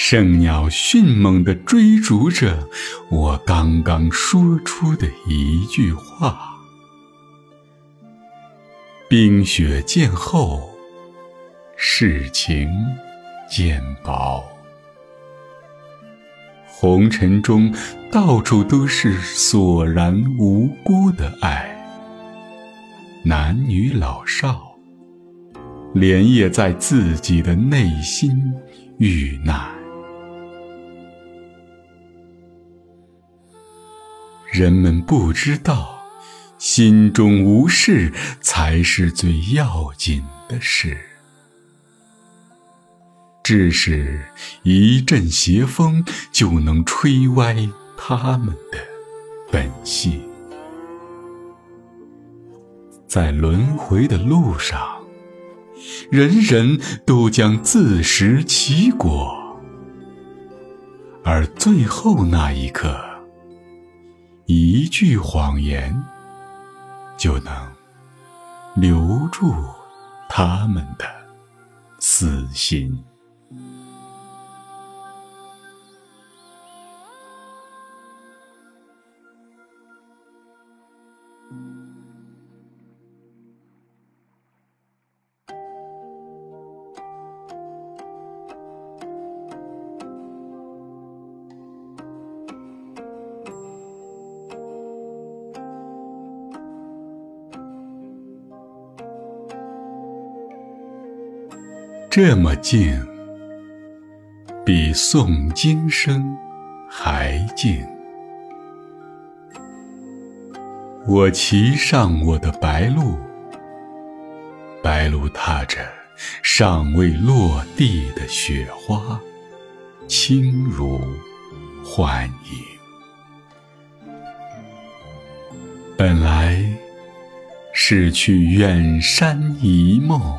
圣鸟迅猛地追逐着我刚刚说出的一句话。冰雪渐厚，世情渐薄。红尘中到处都是索然无辜的爱，男女老少，连夜在自己的内心遇难。人们不知道，心中无事才是最要紧的事。致使一阵邪风就能吹歪他们的本性。在轮回的路上，人人都将自食其果，而最后那一刻。一句谎言，就能留住他们的死心。这么静，比诵经声还静。我骑上我的白鹿，白鹿踏着尚未落地的雪花，轻如幻影。本来是去远山一梦。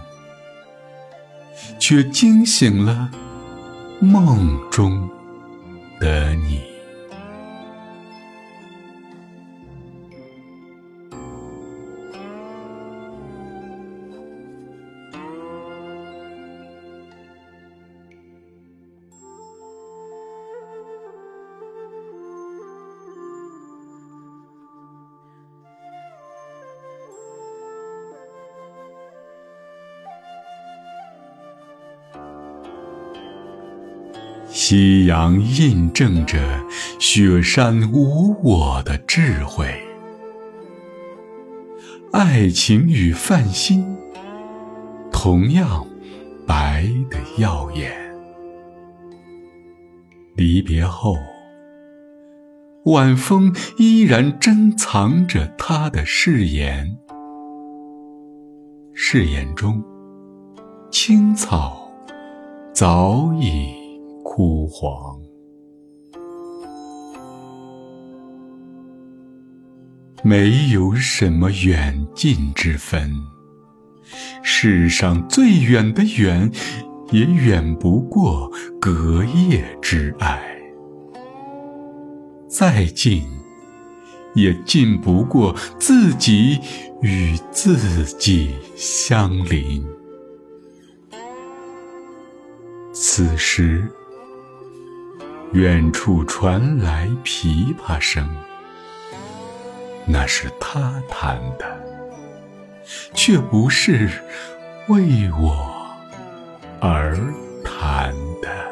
却惊醒了梦中的你。夕阳印证着雪山无我的智慧，爱情与泛心同样白得耀眼。离别后，晚风依然珍藏着他的誓言，誓言中，青草早已。枯黄，没有什么远近之分。世上最远的远，也远不过隔夜之爱；再近，也近不过自己与自己相邻。此时。远处传来琵琶声，那是他弹的，却不是为我而弹的。